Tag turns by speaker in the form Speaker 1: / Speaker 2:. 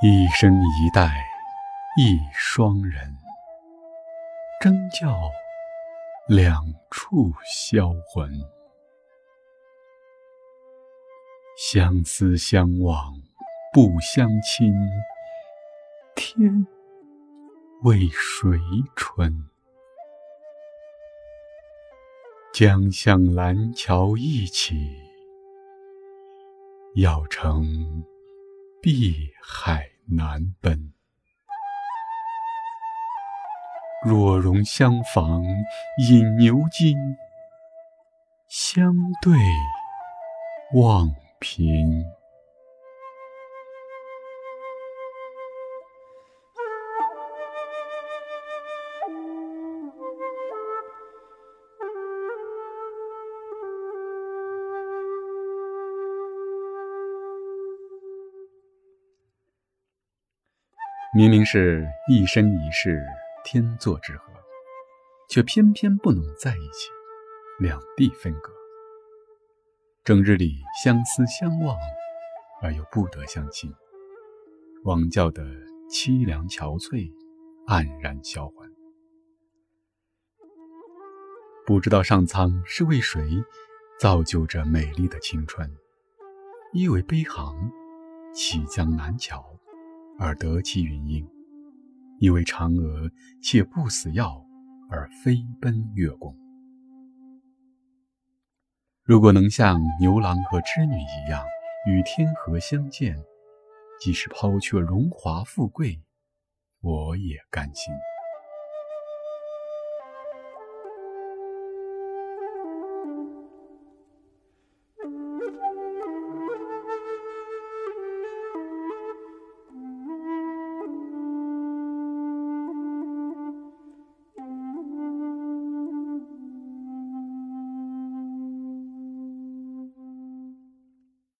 Speaker 1: 一生一代一双人，争教两处销魂。相思相望不相亲，天为谁春？将向蓝桥一起，要乘碧海难奔。若容相逢饮牛津，相对望平。明明是一生一世天作之合，却偏偏不能在一起，两地分隔。整日里相思相望，而又不得相亲，枉叫得凄凉憔悴，黯然销魂。不知道上苍是为谁造就这美丽的青春？一为悲行，起江南桥。而得其云英，因为嫦娥且不死药而飞奔月宫。如果能像牛郎和织女一样与天河相见，即使抛却荣华富贵，我也甘心。